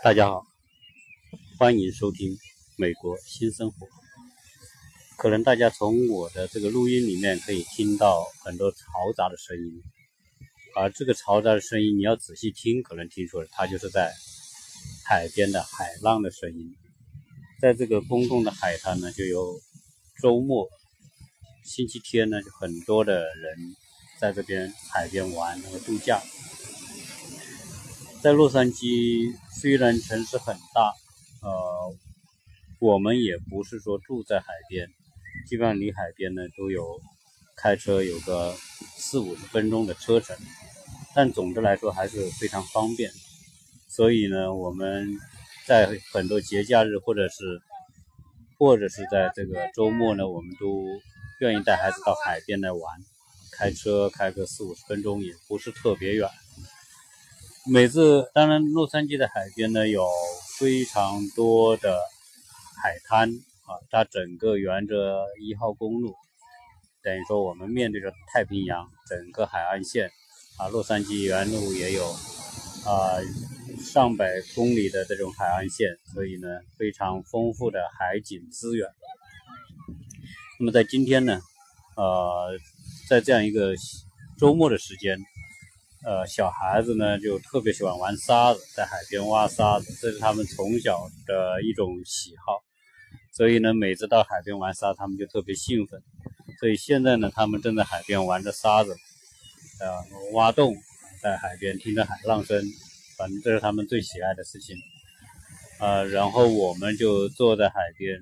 大家好，欢迎收听《美国新生活》。可能大家从我的这个录音里面可以听到很多嘈杂的声音，而这个嘈杂的声音，你要仔细听，可能听出来它就是在海边的海浪的声音。在这个公共的海滩呢，就有周末、星期天呢，就很多的人在这边海边玩和度假。在洛杉矶，虽然城市很大，呃，我们也不是说住在海边，基本上离海边呢都有开车有个四五十分钟的车程，但总的来说还是非常方便。所以呢，我们在很多节假日或者是或者是在这个周末呢，我们都愿意带孩子到海边来玩，开车开个四五十分钟也不是特别远。每次，当然，洛杉矶的海边呢有非常多的海滩啊，它整个沿着一号公路，等于说我们面对着太平洋整个海岸线啊，洛杉矶原路也有啊上百公里的这种海岸线，所以呢非常丰富的海景资源。那么在今天呢，呃，在这样一个周末的时间。呃，小孩子呢就特别喜欢玩沙子，在海边挖沙子，这是他们从小的一种喜好。所以呢，每次到海边玩沙，他们就特别兴奋。所以现在呢，他们正在海边玩着沙子，呃，挖洞，在海边听着海浪声，反正这是他们最喜爱的事情。呃，然后我们就坐在海边，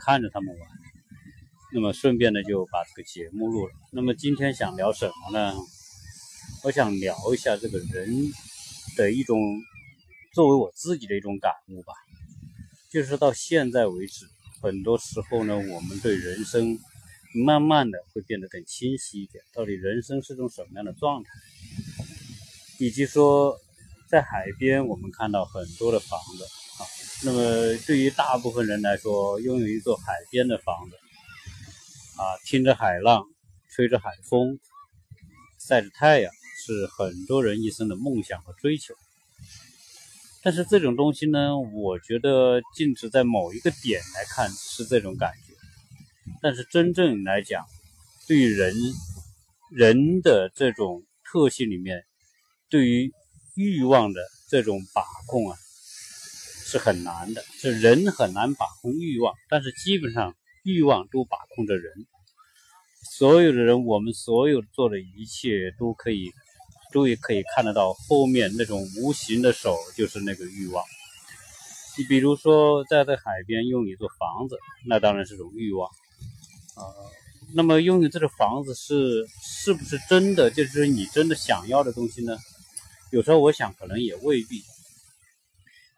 看着他们玩。那么顺便呢，就把这个节目录了。那么今天想聊什么呢？我想聊一下这个人的一种作为我自己的一种感悟吧，就是到现在为止，很多时候呢，我们对人生慢慢的会变得更清晰一点。到底人生是种什么样的状态？以及说，在海边我们看到很多的房子啊，那么对于大部分人来说，拥有一座海边的房子啊，听着海浪，吹着海风，晒着太阳。是很多人一生的梦想和追求，但是这种东西呢，我觉得静止在某一个点来看是这种感觉，但是真正来讲，对于人人的这种特性里面，对于欲望的这种把控啊，是很难的。是人很难把控欲望，但是基本上欲望都把控着人。所有的人，我们所有做的一切都可以。终于可以看得到后面那种无形的手，就是那个欲望。你比如说，在这海边拥一座房子，那当然是种欲望啊。那么拥有这个房子是是不是真的就是你真的想要的东西呢？有时候我想，可能也未必。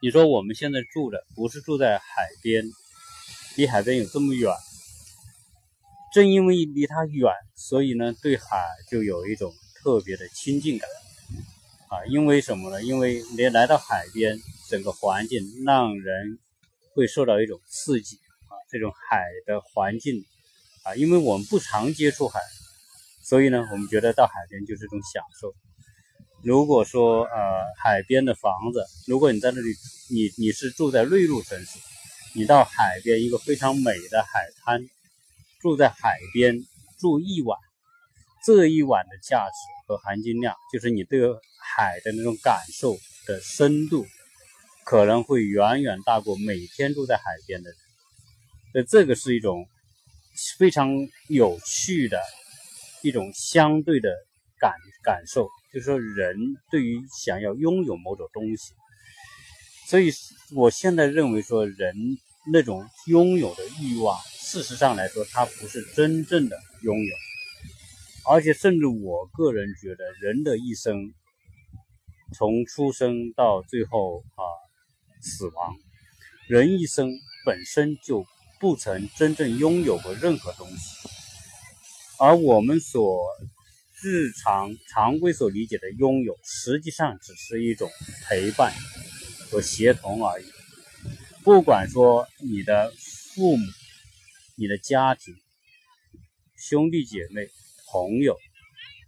你说我们现在住的不是住在海边，离海边有这么远，正因为离它远，所以呢，对海就有一种。特别的亲近感啊，因为什么呢？因为你来到海边，整个环境让人会受到一种刺激啊。这种海的环境啊，因为我们不常接触海，所以呢，我们觉得到海边就是一种享受。如果说呃，海边的房子，如果你在那里，你你是住在内陆城市，你到海边一个非常美的海滩，住在海边住一晚，这一晚的价值。和含金量，就是你对海的那种感受的深度，可能会远远大过每天住在海边的人。所以这个是一种非常有趣的一种相对的感感受，就是说人对于想要拥有某种东西，所以我现在认为说人那种拥有的欲望，事实上来说，它不是真正的拥有。而且，甚至我个人觉得，人的一生，从出生到最后啊死亡，人一生本身就不曾真正拥有过任何东西，而我们所日常常规所理解的拥有，实际上只是一种陪伴和协同而已。不管说你的父母、你的家庭、兄弟姐妹。朋友，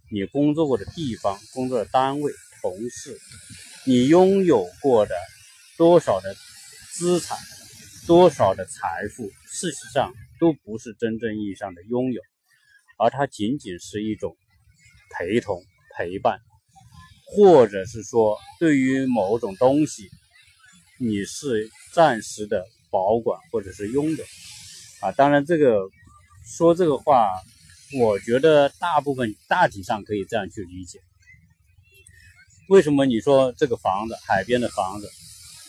你工作过的地方、工作的单位、同事，你拥有过的多少的资产、多少的财富，事实上都不是真正意义上的拥有，而它仅仅是一种陪同、陪伴，或者是说对于某种东西，你是暂时的保管或者是拥有啊。当然，这个说这个话，我觉得大部分大体上可以这样去理解。为什么你说这个房子，海边的房子，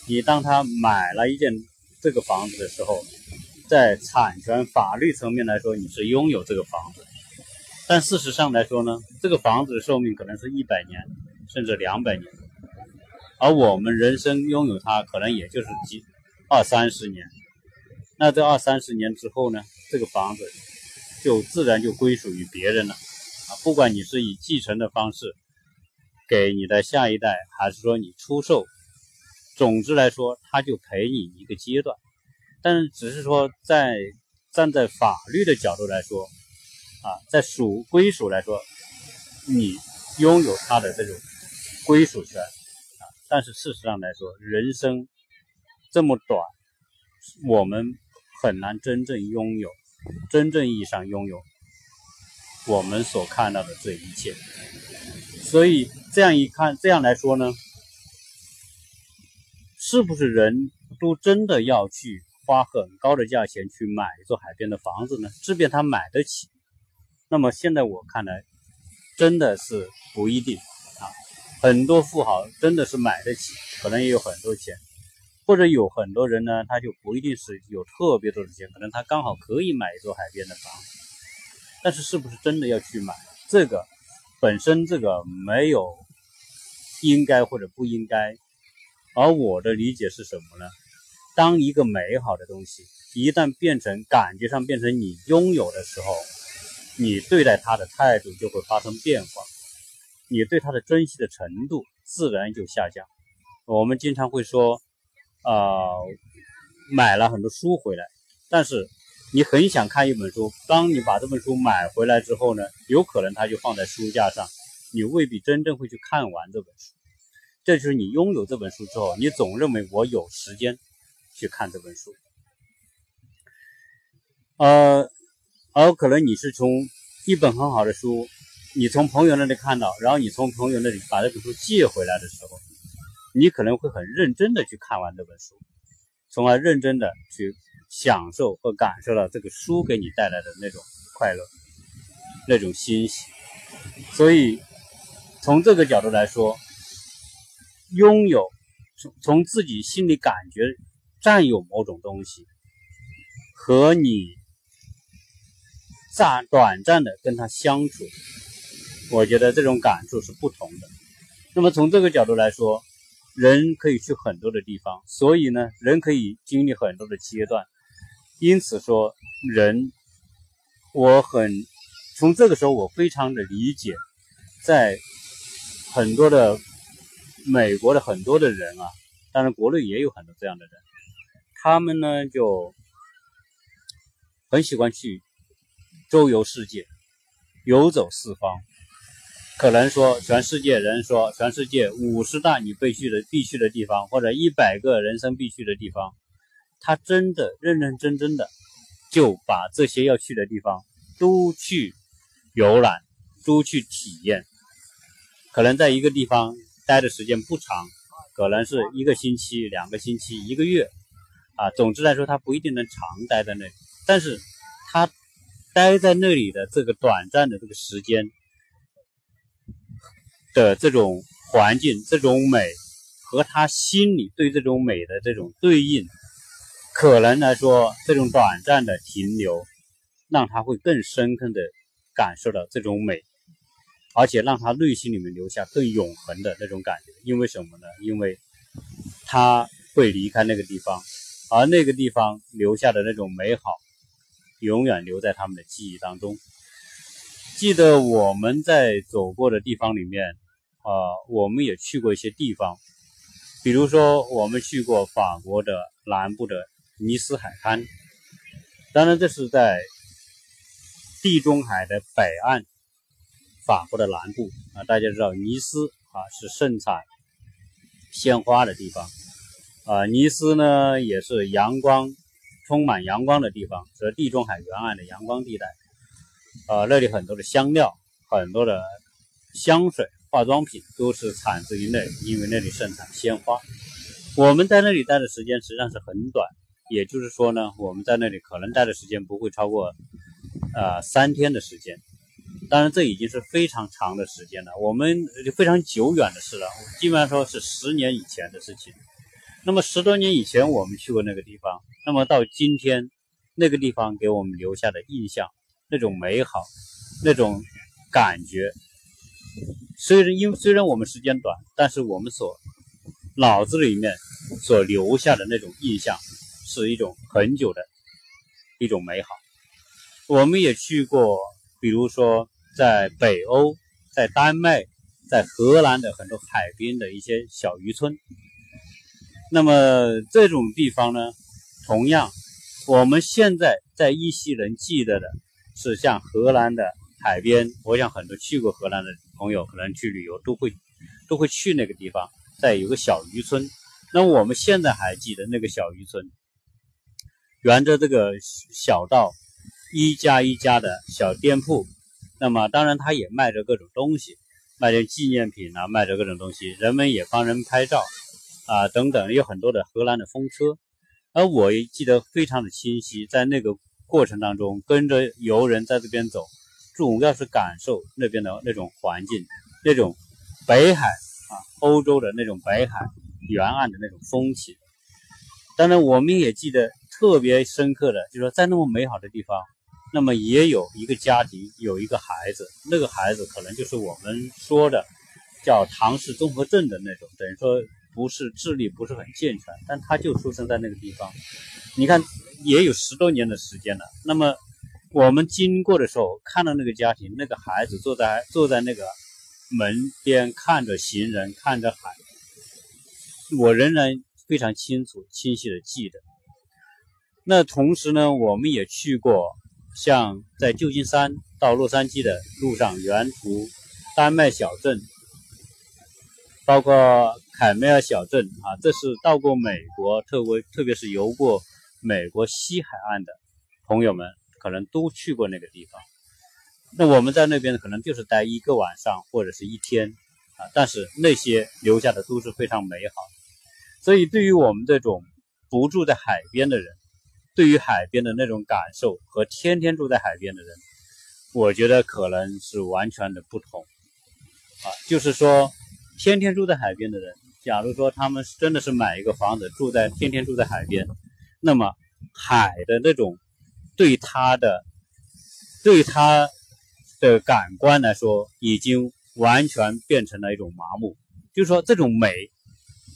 你当他买了一件这个房子的时候，在产权法律层面来说，你是拥有这个房子，但事实上来说呢，这个房子的寿命可能是一百年，甚至两百年，而我们人生拥有它，可能也就是几二三十年。那这二三十年之后呢，这个房子就自然就归属于别人了啊，不管你是以继承的方式。给你的下一代，还是说你出售？总之来说，他就陪你一个阶段。但是，只是说在站在法律的角度来说，啊，在属归属来说，你拥有他的这种归属权啊。但是事实上来说，人生这么短，我们很难真正拥有，真正意义上拥有我们所看到的这一切。所以这样一看，这样来说呢，是不是人都真的要去花很高的价钱去买一座海边的房子呢？即便他买得起，那么现在我看来，真的是不一定啊。很多富豪真的是买得起，可能也有很多钱，或者有很多人呢，他就不一定是有特别多的钱，可能他刚好可以买一座海边的房子，但是是不是真的要去买这个？本身这个没有应该或者不应该，而我的理解是什么呢？当一个美好的东西一旦变成感觉上变成你拥有的时候，你对待它的态度就会发生变化，你对它的珍惜的程度自然就下降。我们经常会说，啊，买了很多书回来，但是。你很想看一本书，当你把这本书买回来之后呢，有可能它就放在书架上，你未必真正会去看完这本书。这就是你拥有这本书之后，你总认为我有时间去看这本书。呃，而可能你是从一本很好的书，你从朋友那里看到，然后你从朋友那里把这本书借回来的时候，你可能会很认真的去看完这本书，从而认真的去。享受和感受到这个书给你带来的那种快乐、那种欣喜，所以从这个角度来说，拥有从从自己心里感觉占有某种东西，和你暂短暂的跟他相处，我觉得这种感触是不同的。那么从这个角度来说，人可以去很多的地方，所以呢，人可以经历很多的阶段。因此说，人，我很从这个时候，我非常的理解，在很多的美国的很多的人啊，当然国内也有很多这样的人，他们呢就很喜欢去周游世界，游走四方。可能说，全世界人说，全世界五十大你必去的必去的地方，或者一百个人生必去的地方。他真的认认真真的就把这些要去的地方都去游览，都去体验。可能在一个地方待的时间不长，可能是一个星期、两个星期、一个月啊。总之来说，他不一定能长待在那里。但是，他待在那里的这个短暂的这个时间的这种环境、这种美，和他心里对这种美的这种对应。可能来说，这种短暂的停留，让他会更深刻的感受到这种美，而且让他内心里面留下更永恒的那种感觉。因为什么呢？因为他会离开那个地方，而那个地方留下的那种美好，永远留在他们的记忆当中。记得我们在走过的地方里面，啊，我们也去过一些地方，比如说我们去过法国的南部的。尼斯海滩，当然这是在地中海的北岸，法国的南部啊。大家知道尼斯啊是盛产鲜花的地方啊，尼斯呢也是阳光充满阳光的地方，是地中海沿岸的阳光地带。啊，那里很多的香料，很多的香水、化妆品都是产自于那里，因为那里盛产鲜花。我们在那里待的时间实际上是很短，也就是说呢，我们在那里可能待的时间不会超过呃三天的时间。当然，这已经是非常长的时间了，我们非常久远的事了，基本上说是十年以前的事情。那么十多年以前我们去过那个地方，那么到今天，那个地方给我们留下的印象，那种美好，那种感觉，虽然因虽然我们时间短，但是我们所脑子里面所留下的那种印象，是一种很久的一种美好。我们也去过，比如说在北欧，在丹麦，在荷兰的很多海边的一些小渔村。那么这种地方呢，同样，我们现在在依稀能记得的是像荷兰的海边。我想很多去过荷兰的朋友，可能去旅游都会都会去那个地方，在有个小渔村。那我们现在还记得那个小渔村，沿着这个小道，一家一家的小店铺。那么当然，他也卖着各种东西，卖着纪念品啊，卖着各种东西，人们也帮人拍照。啊，等等，有很多的荷兰的风车，而我也记得非常的清晰，在那个过程当中，跟着游人在这边走，主要是感受那边的那种环境，那种北海啊，欧洲的那种北海沿岸的那种风情。当然，我们也记得特别深刻的，就是说在那么美好的地方，那么也有一个家庭，有一个孩子，那个孩子可能就是我们说的叫唐氏综合症的那种，等于说。不是智力不是很健全，但他就出生在那个地方。你看，也有十多年的时间了。那么我们经过的时候，看到那个家庭，那个孩子坐在坐在那个门边，看着行人，看着海，我仍然非常清楚、清晰的记得。那同时呢，我们也去过，像在旧金山到洛杉矶的路上，沿途丹麦小镇，包括。凯梅尔小镇啊，这是到过美国，特别特别是游过美国西海岸的朋友们，可能都去过那个地方。那我们在那边可能就是待一个晚上或者是一天啊，但是那些留下的都是非常美好。所以，对于我们这种不住在海边的人，对于海边的那种感受和天天住在海边的人，我觉得可能是完全的不同啊。就是说，天天住在海边的人。假如说他们真的是买一个房子住在天天住在海边，那么海的那种对他的对他的感官来说，已经完全变成了一种麻木。就是说，这种美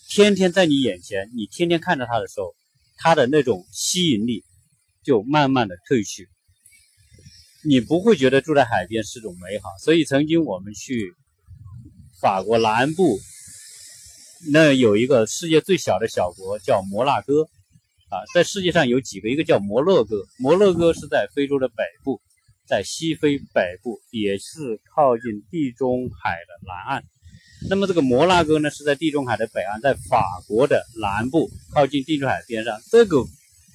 天天在你眼前，你天天看着它的时候，它的那种吸引力就慢慢的褪去，你不会觉得住在海边是种美好。所以曾经我们去法国南部。那有一个世界最小的小国叫摩纳哥，啊，在世界上有几个，一个叫摩洛哥，摩洛哥是在非洲的北部，在西非北部，也是靠近地中海的南岸。那么这个摩纳哥呢，是在地中海的北岸，在法国的南部，靠近地中海边上。这个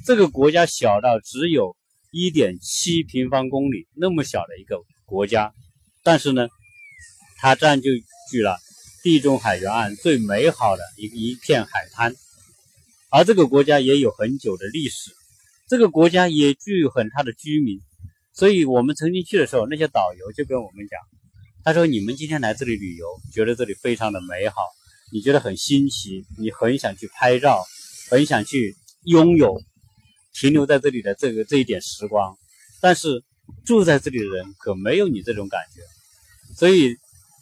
这个国家小到只有一点七平方公里那么小的一个国家，但是呢，它占据了。地中海沿岸最美好的一一片海滩，而这个国家也有很久的历史，这个国家也具有很大的居民，所以我们曾经去的时候，那些导游就跟我们讲，他说你们今天来这里旅游，觉得这里非常的美好，你觉得很新奇，你很想去拍照，很想去拥有停留在这里的这个这一点时光，但是住在这里的人可没有你这种感觉，所以。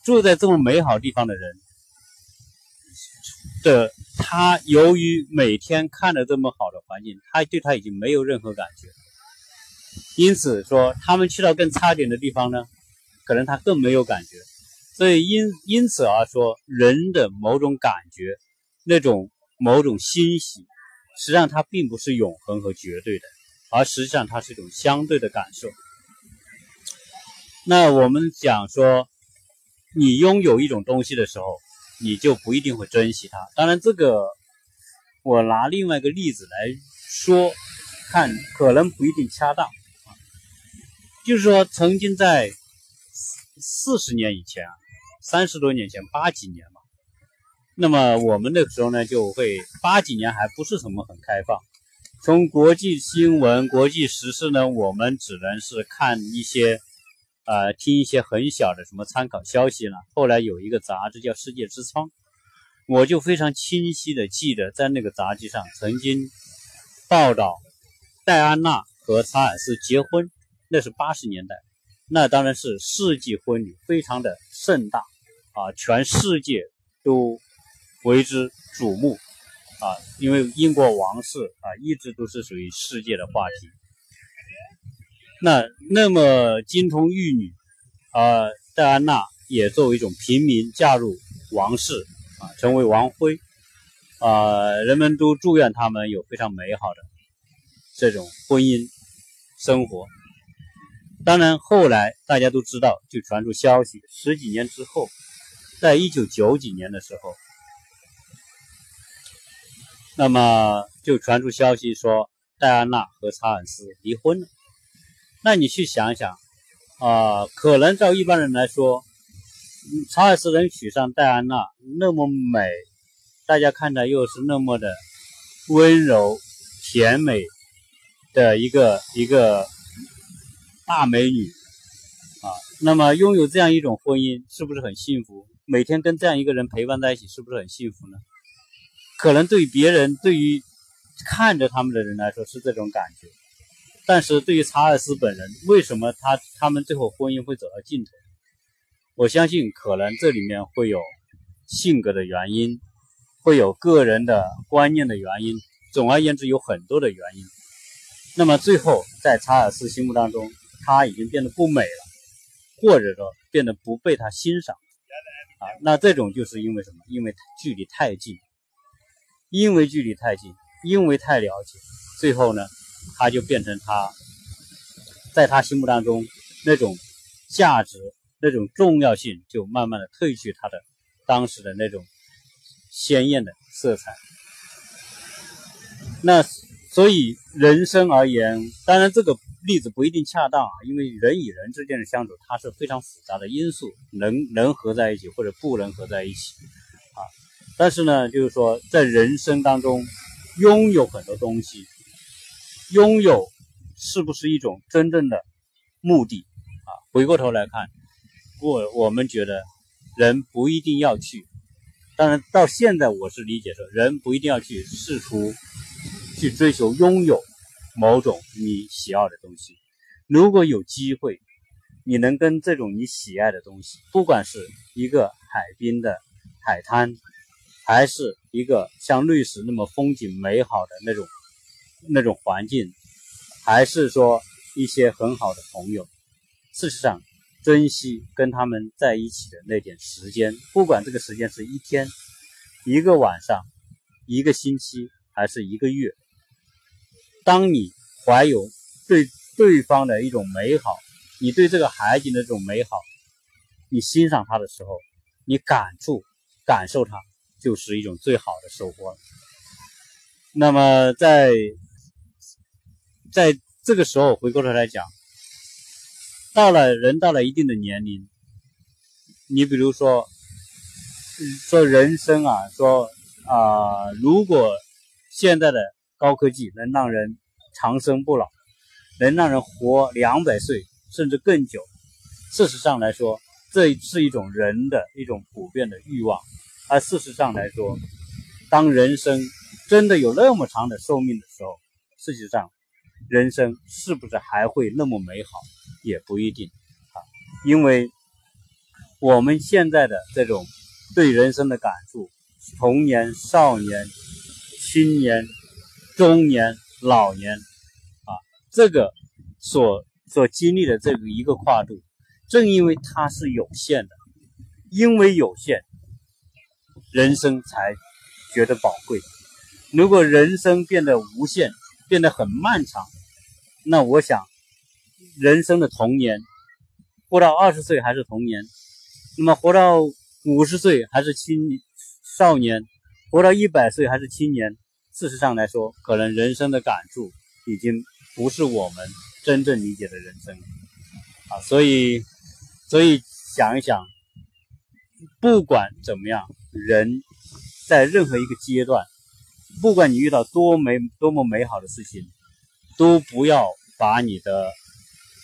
住在这么美好地方的人的他，由于每天看着这么好的环境，他对他已经没有任何感觉。因此说，他们去到更差点的地方呢，可能他更没有感觉。所以因因此而说，人的某种感觉，那种某种欣喜，实际上它并不是永恒和绝对的，而实际上它是一种相对的感受。那我们讲说。你拥有一种东西的时候，你就不一定会珍惜它。当然，这个我拿另外一个例子来说，看可能不一定恰当啊。就是说，曾经在四十年以前啊，三十多年前，八几年嘛，那么我们那个时候呢，就会八几年还不是什么很开放。从国际新闻、国际时事呢，我们只能是看一些，呃，听一些很小的什么参考消息了。后来有一个杂志叫《世界之窗》，我就非常清晰的记得，在那个杂志上曾经报道戴安娜和查尔斯结婚，那是八十年代，那当然是世纪婚礼，非常的盛大啊，全世界都为之瞩目。啊，因为英国王室啊，一直都是属于世界的话题。那那么金童玉女啊，戴安娜也作为一种平民嫁入王室啊，成为王妃啊，人们都祝愿他们有非常美好的这种婚姻生活。当然，后来大家都知道，就传出消息，十几年之后，在一九九几年的时候。那么就传出消息说戴安娜和查尔斯离婚了。那你去想想啊，可能照一般人来说，查尔斯能娶上戴安娜，那么美，大家看着又是那么的温柔甜美的一个一个大美女啊，那么拥有这样一种婚姻，是不是很幸福？每天跟这样一个人陪伴在一起，是不是很幸福呢？可能对别人，对于看着他们的人来说是这种感觉，但是对于查尔斯本人，为什么他他们最后婚姻会走到尽头？我相信可能这里面会有性格的原因，会有个人的观念的原因，总而言之有很多的原因。那么最后在查尔斯心目当中，他已经变得不美了，或者说变得不被他欣赏啊，那这种就是因为什么？因为距离太近。因为距离太近，因为太了解，最后呢，他就变成他，在他心目当中那种价值、那种重要性就慢慢的褪去他的当时的那种鲜艳的色彩。那所以人生而言，当然这个例子不一定恰当啊，因为人与人之间的相处，它是非常复杂的因素，能能合在一起或者不能合在一起啊。但是呢，就是说，在人生当中，拥有很多东西，拥有是不是一种真正的目的啊？回过头来看，我我们觉得人不一定要去。当然，到现在我是理解说，人不一定要去试图去追求拥有某种你喜爱的东西。如果有机会，你能跟这种你喜爱的东西，不管是一个海滨的海滩。还是一个像瑞士那么风景美好的那种那种环境，还是说一些很好的朋友。事实上，珍惜跟他们在一起的那点时间，不管这个时间是一天、一个晚上、一个星期，还是一个月。当你怀有对对方的一种美好，你对这个海景的这种美好，你欣赏它的时候，你感触、感受它。就是一种最好的收获了。那么，在在这个时候回过头来讲，到了人到了一定的年龄，你比如说说人生啊，说啊，如果现在的高科技能让人长生不老，能让人活两百岁甚至更久，事实上来说，这是一种人的一种普遍的欲望。而事实上来说，当人生真的有那么长的寿命的时候，事实上，人生是不是还会那么美好，也不一定啊。因为我们现在的这种对人生的感触，童年、少年、青年、中年、老年啊，这个所所经历的这个一个跨度，正因为它是有限的，因为有限。人生才觉得宝贵。如果人生变得无限，变得很漫长，那我想，人生的童年，活到二十岁还是童年，那么活到五十岁还是青少年，活到一百岁还是青年，事实上来说，可能人生的感触已经不是我们真正理解的人生啊。所以，所以想一想，不管怎么样，人在任何一个阶段，不管你遇到多美多么美好的事情，都不要把你的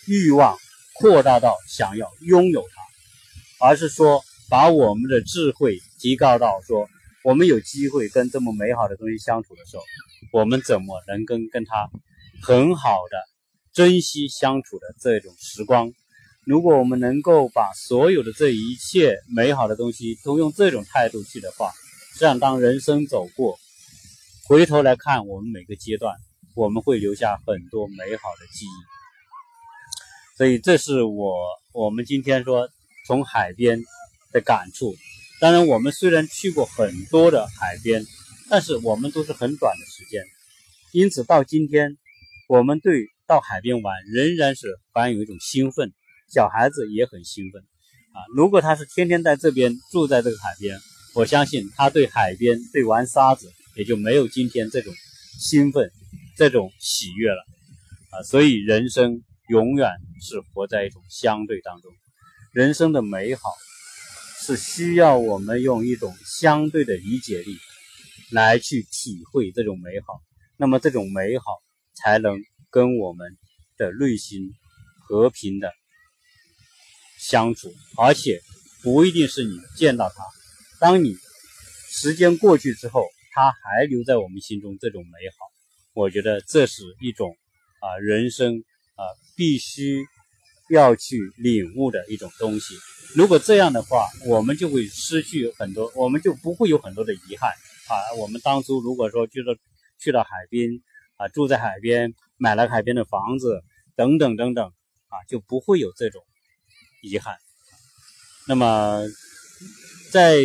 欲望扩大到想要拥有它，而是说把我们的智慧提高到说。我们有机会跟这么美好的东西相处的时候，我们怎么能跟跟他很好的珍惜相处的这种时光？如果我们能够把所有的这一切美好的东西都用这种态度去的话，这样当人生走过，回头来看我们每个阶段，我们会留下很多美好的记忆。所以，这是我我们今天说从海边的感触。当然，我们虽然去过很多的海边，但是我们都是很短的时间，因此到今天，我们对到海边玩仍然是怀有一种兴奋，小孩子也很兴奋啊。如果他是天天在这边住在这个海边，我相信他对海边对玩沙子也就没有今天这种兴奋、这种喜悦了啊。所以人生永远是活在一种相对当中，人生的美好。是需要我们用一种相对的理解力来去体会这种美好，那么这种美好才能跟我们的内心和平的相处，而且不一定是你见到他，当你时间过去之后，他还留在我们心中这种美好，我觉得这是一种啊人生啊必须。要去领悟的一种东西。如果这样的话，我们就会失去很多，我们就不会有很多的遗憾啊。我们当初如果说去了去到海边啊，住在海边，买了海边的房子等等等等啊，就不会有这种遗憾。那么在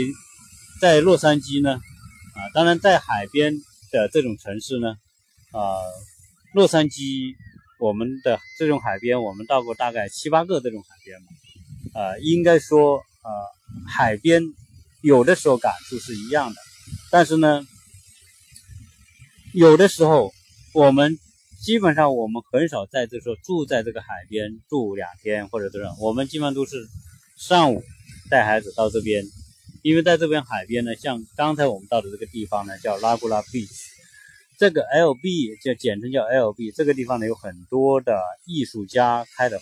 在洛杉矶呢啊，当然在海边的这种城市呢啊，洛杉矶。我们的这种海边，我们到过大概七八个这种海边嘛，呃，应该说，呃，海边有的时候感触是一样的，但是呢，有的时候我们基本上我们很少在这说住在这个海边住两天或者这种，我们基本上都是上午带孩子到这边，因为在这边海边呢，像刚才我们到的这个地方呢，叫拉古拉 beach。这个 L B 就简称叫 L B，这个地方呢有很多的艺术家开的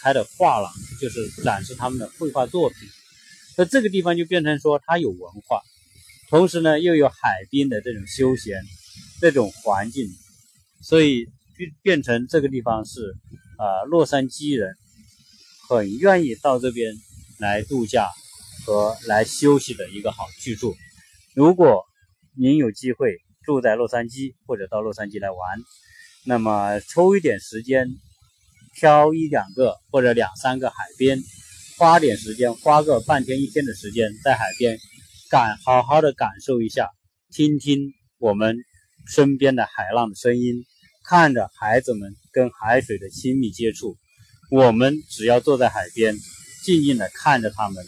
开的画廊，就是展示他们的绘画作品。那这个地方就变成说它有文化，同时呢又有海滨的这种休闲这种环境，所以变变成这个地方是啊洛杉矶人很愿意到这边来度假和来休息的一个好去处。如果您有机会。住在洛杉矶或者到洛杉矶来玩，那么抽一点时间，挑一两个或者两三个海边，花点时间，花个半天一天的时间在海边感好好的感受一下，听听我们身边的海浪的声音，看着孩子们跟海水的亲密接触，我们只要坐在海边，静静的看着他们，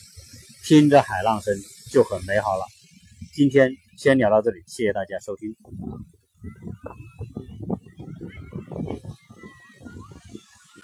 听着海浪声就很美好了。今天。先聊到这里，谢谢大家收听。